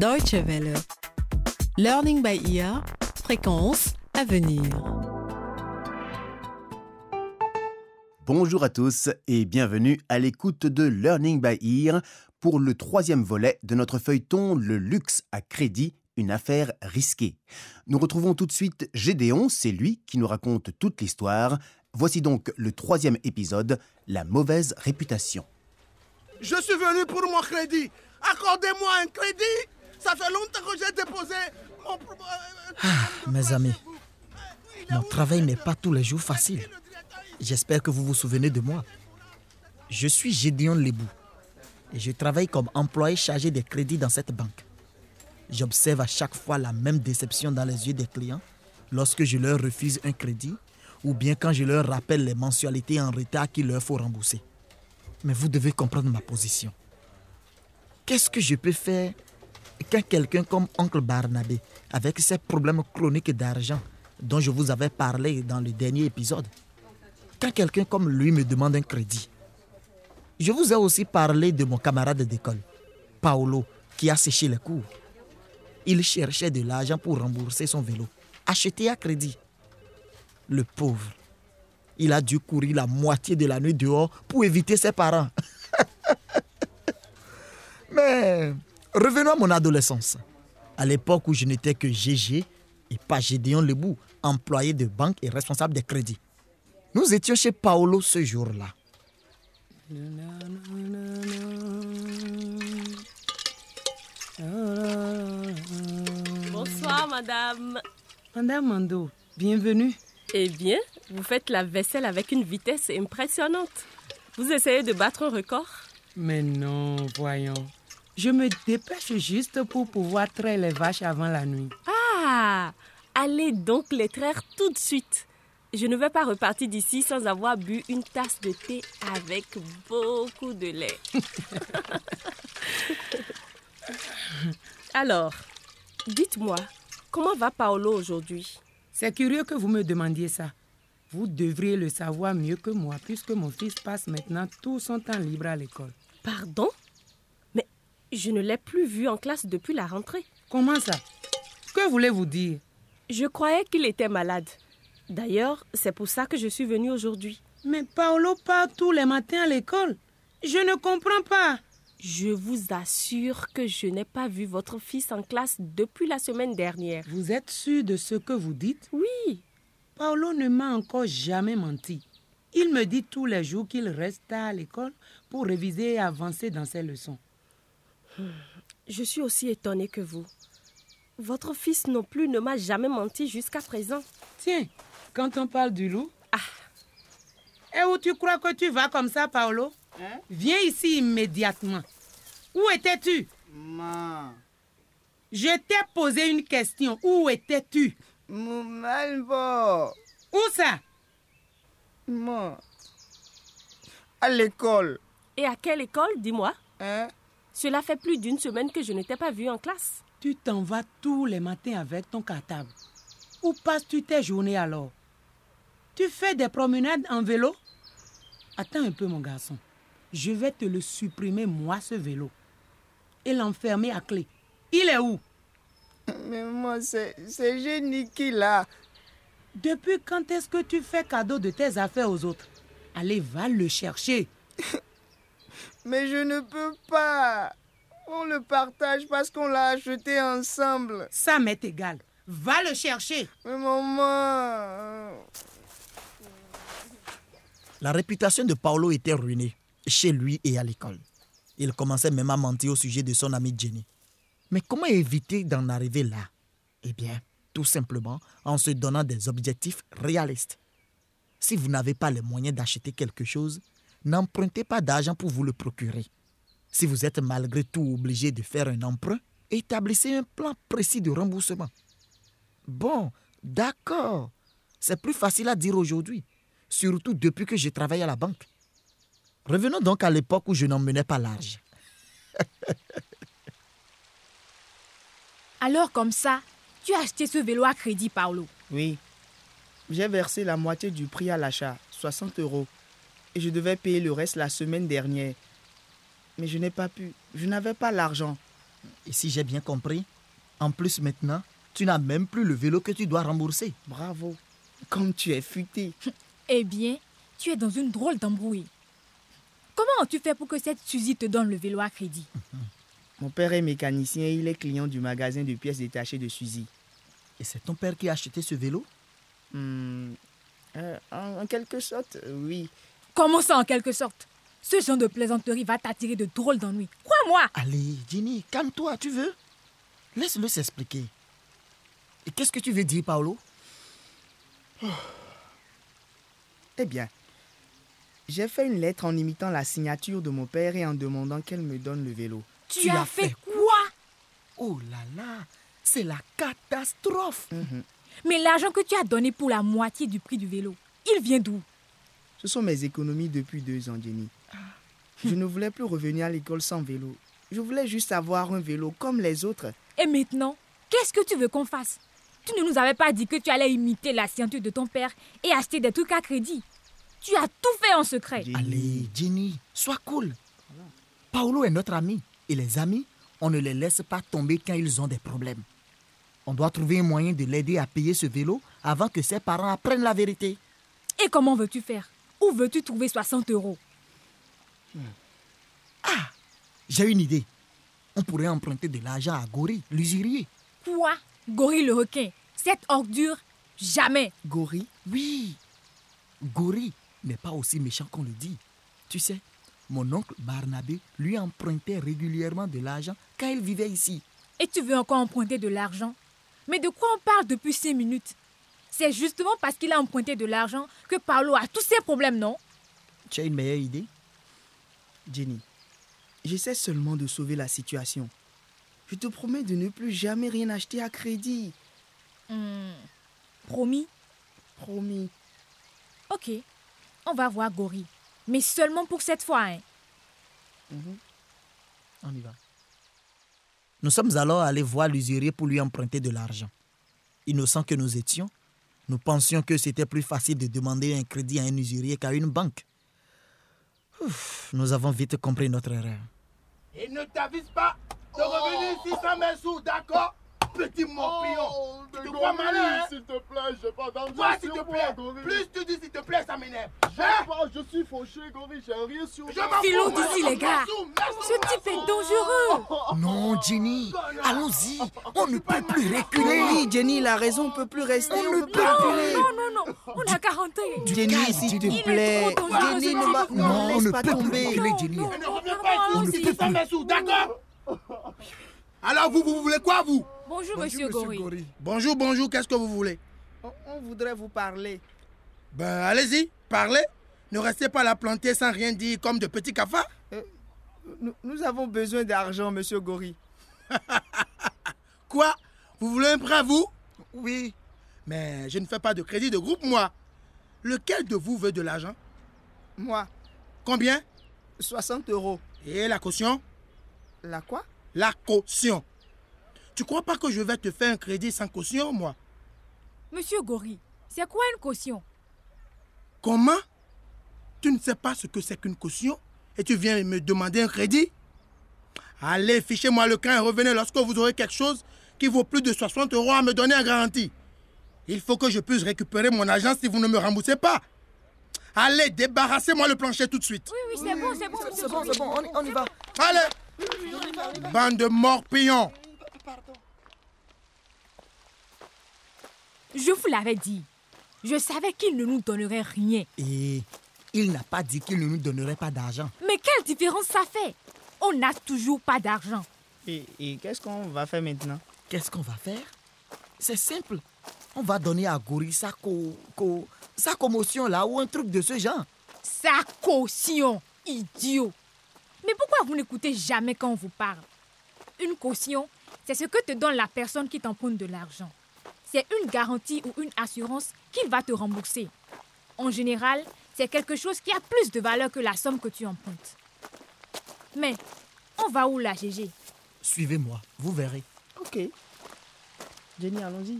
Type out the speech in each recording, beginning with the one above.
Deutsche Welle. Learning by ear, fréquence à venir. Bonjour à tous et bienvenue à l'écoute de Learning by Ear pour le troisième volet de notre feuilleton Le luxe à crédit, une affaire risquée. Nous retrouvons tout de suite Gédéon, c'est lui qui nous raconte toute l'histoire. Voici donc le troisième épisode, La mauvaise réputation. Je suis venu pour mon crédit. Accordez-moi un crédit. Ça fait longtemps que j'ai déposé mon... Ah, mes amis, mon travail n'est pas tous les jours facile. J'espère que vous vous souvenez de moi. Je suis Gédéon Lebou et je travaille comme employé chargé des crédits dans cette banque. J'observe à chaque fois la même déception dans les yeux des clients lorsque je leur refuse un crédit ou bien quand je leur rappelle les mensualités en retard qu'il leur faut rembourser. Mais vous devez comprendre ma position. Qu'est-ce que je peux faire quand quelqu'un comme Oncle Barnabé, avec ses problèmes chroniques d'argent dont je vous avais parlé dans le dernier épisode, quand quelqu'un comme lui me demande un crédit. Je vous ai aussi parlé de mon camarade d'école, Paolo, qui a séché les cours. Il cherchait de l'argent pour rembourser son vélo, acheté à crédit. Le pauvre, il a dû courir la moitié de la nuit dehors pour éviter ses parents. Mais revenons à mon adolescence. À l'époque où je n'étais que GG et pas Gédéon Lebou, employé de banque et responsable des crédits. Nous étions chez Paolo ce jour-là. Bonsoir, madame. Madame Mando, bienvenue. Eh bien, vous faites la vaisselle avec une vitesse impressionnante. Vous essayez de battre un record? Mais non, voyons. Je me dépêche juste pour pouvoir traire les vaches avant la nuit. Ah Allez donc les traire tout de suite. Je ne vais pas repartir d'ici sans avoir bu une tasse de thé avec beaucoup de lait. Alors, dites-moi, comment va Paolo aujourd'hui? C'est curieux que vous me demandiez ça. Vous devriez le savoir mieux que moi puisque mon fils passe maintenant tout son temps libre à l'école. Pardon? Je ne l'ai plus vu en classe depuis la rentrée. Comment ça? Que voulez-vous dire? Je croyais qu'il était malade. D'ailleurs, c'est pour ça que je suis venue aujourd'hui. Mais Paolo part tous les matins à l'école. Je ne comprends pas. Je vous assure que je n'ai pas vu votre fils en classe depuis la semaine dernière. Vous êtes sûr de ce que vous dites? Oui, Paolo ne m'a encore jamais menti. Il me dit tous les jours qu'il reste à l'école pour réviser et avancer dans ses leçons. Je suis aussi étonnée que vous. Votre fils non plus ne m'a jamais menti jusqu'à présent. Tiens, quand on parle du loup. Ah. Et où tu crois que tu vas comme ça, Paolo? Viens ici immédiatement. Où étais-tu? Ma, Je t'ai posé une question. Où étais-tu? Mon malbo, Où ça? Ma, à l'école, Et à quelle école, dis-moi? Hein? Cela fait plus d'une semaine que je ne t'ai pas vu en classe. Tu t'en vas tous les matins avec ton cartable. Où passes-tu tes journées alors? Tu fais des promenades en vélo? Attends un peu, mon garçon. Je vais te le supprimer, moi, ce vélo. Et l'enfermer à clé. Il est où? Mais moi, c'est, c'est Jenny qui l'a. Depuis quand est-ce que tu fais cadeau de tes affaires aux autres? Allez, va le chercher. Mais je ne peux pas. On le partage parce qu'on l'a acheté ensemble. Ça m'est égal. Va le chercher. Mais maman. La réputation de Paolo était ruinée, chez lui et à l'école. Il commençait même à mentir au sujet de son amie Jenny. Mais comment éviter d'en arriver là? Eh bien, tout simplement en se donnant des objectifs réalistes. Si vous n'avez pas les moyens d'acheter quelque chose, n'empruntez pas d'argent pour vous le procurer. Si vous êtes malgré tout obligé de faire un emprunt, établissez un plan précis de remboursement. Bon, d'accord. C'est plus facile à dire aujourd'hui, surtout depuis que je travaille à la banque. Revenons donc à l'époque où je n'en menais pas large. Alors comme ça, tu as acheté ce vélo à crédit, Paolo. Oui. J'ai versé la moitié du prix à l'achat, 60 euros. Et je devais payer le reste la semaine dernière. Mais je n'ai pas pu. Je n'avais pas l'argent. Et si j'ai bien compris, en plus maintenant, tu n'as même plus le vélo que tu dois rembourser. Bravo. Comme tu es futé. Eh bien, tu es dans une drôle d'embrouille. Comment as-tu fait pour que cette Suzy te donne le vélo à crédit? Mon père est mécanicien et il est client du magasin de pièces détachées de Suzy. Et c'est ton père qui a acheté ce vélo? Hmm, euh, en, en quelque sorte, euh, oui. Comment ça, en quelque sorte Ce genre de plaisanterie va t'attirer de drôles d'ennuis. Crois-moi Allez, Jenny, calme-toi, tu veux? Laisse-le s'expliquer. Et qu'est-ce que tu veux dire, Paolo? Eh bien, j'ai fait une lettre en imitant la signature de mon père et en demandant qu'elle me donne le vélo. Tu, Tu as fait, fait. quoi? Oh là là, c'est la catastrophe Mhm. Mais l'argent que tu as donné pour la moitié du prix du vélo, il vient d'où? Ce sont mes économies depuis deux ans, Jenny. Je ne voulais plus revenir à l'école sans vélo. Je voulais juste avoir un vélo comme les autres. Et maintenant, qu'est-ce que tu veux qu'on fasse? Tu ne nous avais pas dit que tu allais imiter la signature de ton père et acheter des trucs à crédit. Tu as tout fait en secret. Jenny. Allez, Jenny, sois cool. Paolo est notre ami. Et les amis, on ne les laisse pas tomber quand ils ont des problèmes. On doit trouver un moyen de l'aider à payer ce vélo avant que ses parents apprennent la vérité. Et comment veux-tu faire? Où veux-tu trouver 60 euros? J'ai une idée. On pourrait emprunter de l'argent à Gori, l'usurier. Quoi? Gorille le requin. Cette ordure Jamais. Gori, Oui, Gori n'est pas aussi méchant qu'on le dit. Tu sais, mon oncle Barnabé lui empruntait régulièrement de l'argent quand il vivait ici. Et tu veux encore emprunter de l'argent? Mais de quoi on parle depuis 5 minutes? C'est justement parce qu'il a emprunté de l'argent que Paolo a tous ses problèmes, non? Tu as une meilleure idée? Jenny, j'essaie seulement de sauver la situation. Je te promets de ne plus jamais rien acheter à crédit. Hmm, Promis? Promis. Ok, on va voir Gori. Mais seulement pour cette fois, hein. On y va. Nous sommes alors allés voir l'usurier pour lui emprunter de l'argent. Innocents que nous étions, nous pensions que c'était plus facile de demander un crédit à un usurier qu'à une banque. Nous avons vite compris notre erreur. Il ne t'avise pas de revenir ici sans mes sous, d'accord? Petit morpion. Oh, tu te crois malin, hein? S'il te plaît, j'ai pas d'argent. Toi, s'il te sur moi, plaît. Gori. Plus tu dis s'il te plaît, ça m'énerve. Je Hein? pas, je suis fauché, Gori, j'ai rien sur Je moi. m'en Filons fous, moi, d'ici, les gars. Ce type est dangereux Non, Jenny, allons-y. On ne peut plus reculer. Oui, Jenny, il a raison, on peut plus rester, On ne peut plus reculer. Non, non, non, on a 40 ans Jenny, s'il te plaît. Jenny, ne, va- ne Non, on laisse ne pas peut plus tomber. reculer, Jenny. non, Ne reviens pas ici mes sous, d'accord? Alors, vous, vous voulez quoi, vous? Bonjour, monsieur Gori. Bonjour, bonjour, qu'est-ce que vous voulez? On, on voudrait vous parler. Ben, allez-y, parlez. Ne restez pas là planté sans rien dire comme de petits cafards. Nous, nous avons besoin d'argent, monsieur Gori. Quoi? Vous voulez un prêt, vous? Oui, Mais je ne fais pas de crédit de groupe, moi. Lequel de vous veut de l'argent? Moi, Combien? 60 euros. Et la caution? La quoi? La caution. Tu crois pas que je vais te faire un crédit sans caution, moi? Monsieur Gori, c'est quoi une caution? Comment? Tu ne sais pas ce que c'est qu'une caution et tu viens me demander un crédit? Allez, fichez-moi le camp et revenez lorsque vous aurez quelque chose qui vaut plus de 60 euros à me donner en garantie. Il faut que je puisse récupérer mon argent si vous ne me remboursez pas. Allez, débarrassez-moi le plancher tout de suite. Oui, oui, c'est bon, c'est bon, c'est bon, c'est bon, on y, on y va. Allez Bande de morpions Je vous l'avais dit. Je savais qu'il ne nous donnerait rien. Et il n'a pas dit qu'il ne nous donnerait pas d'argent. Mais quelle différence ça fait? On n'a toujours pas d'argent. Et, et qu'est-ce qu'on va faire maintenant? Qu'est-ce qu'on va faire? C'est simple. On va donner à Gori sa, co- co- sa commotion là ou un truc de ce genre. Sa caution, idiot. Mais pourquoi vous n'écoutez jamais quand on vous parle? Une caution, c'est ce que te donne la personne qui t'emprunte de l'argent. C'est une garantie ou une assurance qu'il va te rembourser. En général, c'est quelque chose qui a plus de valeur que la somme que tu empruntes. Mais, on va où là, Gégé? Suivez-moi, vous verrez. Ok. Jenny, allons-y.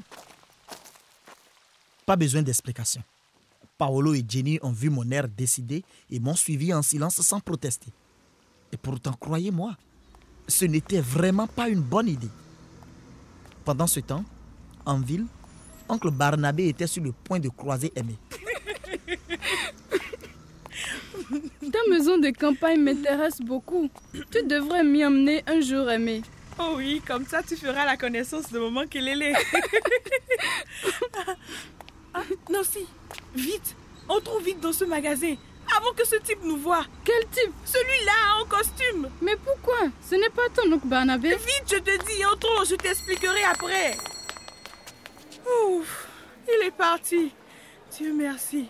Pas besoin d'explication. Paolo et Jenny ont vu mon air décidé et m'ont suivi en silence sans protester. Et pourtant, croyez-moi, ce n'était vraiment pas une bonne idée. Pendant ce temps, en ville, oncle Barnabé était sur le point de croiser Aimé. Ta maison de campagne m'intéresse beaucoup. Tu devrais m'y emmener un jour, Aimé. Oh oui, comme ça tu feras la connaissance de maman Kelele. ah, non, si, vite, entrons vite dans ce magasin avant que ce type nous voie. Quel type? Celui-là en costume. Mais pourquoi? Ce n'est pas ton oncle Barnabé? Vite, je te dis, entrons, je t'expliquerai après. Ouf, il est parti. Dieu merci.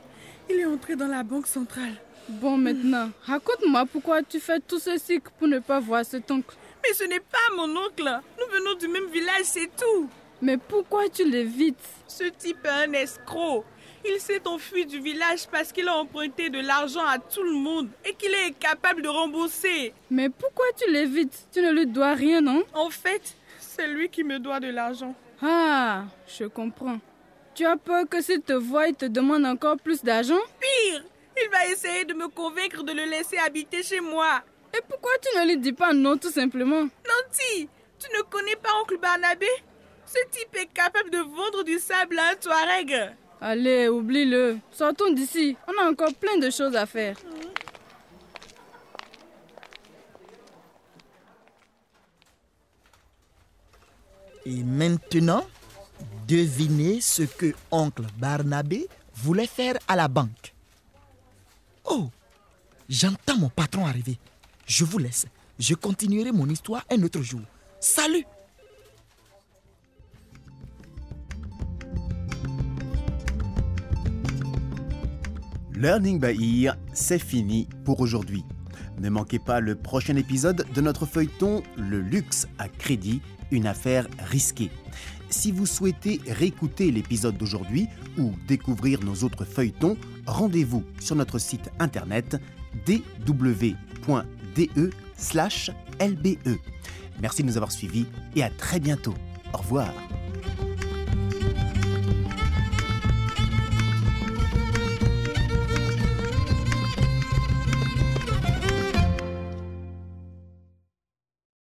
Il est entré dans la banque centrale. Bon, maintenant, raconte-moi pourquoi tu fais tout ceci pour ne pas voir cet oncle. Mais ce n'est pas mon oncle. Nous venons du même village, c'est tout. Mais pourquoi tu l'évites Ce type est un escroc. Il s'est enfui du village parce qu'il a emprunté de l'argent à tout le monde et qu'il est incapable de rembourser. Mais pourquoi tu l'évites Tu ne lui dois rien, non? En fait, c'est lui qui me doit de l'argent. Ah, je comprends. Tu as peur que s'il te voit, il te demande encore plus d'argent? Pire, il va essayer de me convaincre de le laisser habiter chez moi. Et pourquoi tu ne lui dis pas non tout simplement? Nanti, tu ne connais pas oncle Barnabé? Ce type est capable de vendre du sable à un Touareg. Allez, oublie-le. Sortons d'ici. On a encore plein de choses à faire. Et maintenant, devinez ce que oncle Barnabé voulait faire à la banque. Oh, j'entends mon patron arriver. Je vous laisse. Je continuerai mon histoire un autre jour. Salut Learning by Ear, c'est fini pour aujourd'hui. Ne manquez pas le prochain épisode de notre feuilleton Le luxe à crédit, une affaire risquée. Si vous souhaitez réécouter l'épisode d'aujourd'hui ou découvrir nos autres feuilletons, rendez-vous sur notre site internet dw.de/lbe. Merci de nous avoir suivis et à très bientôt. Au revoir.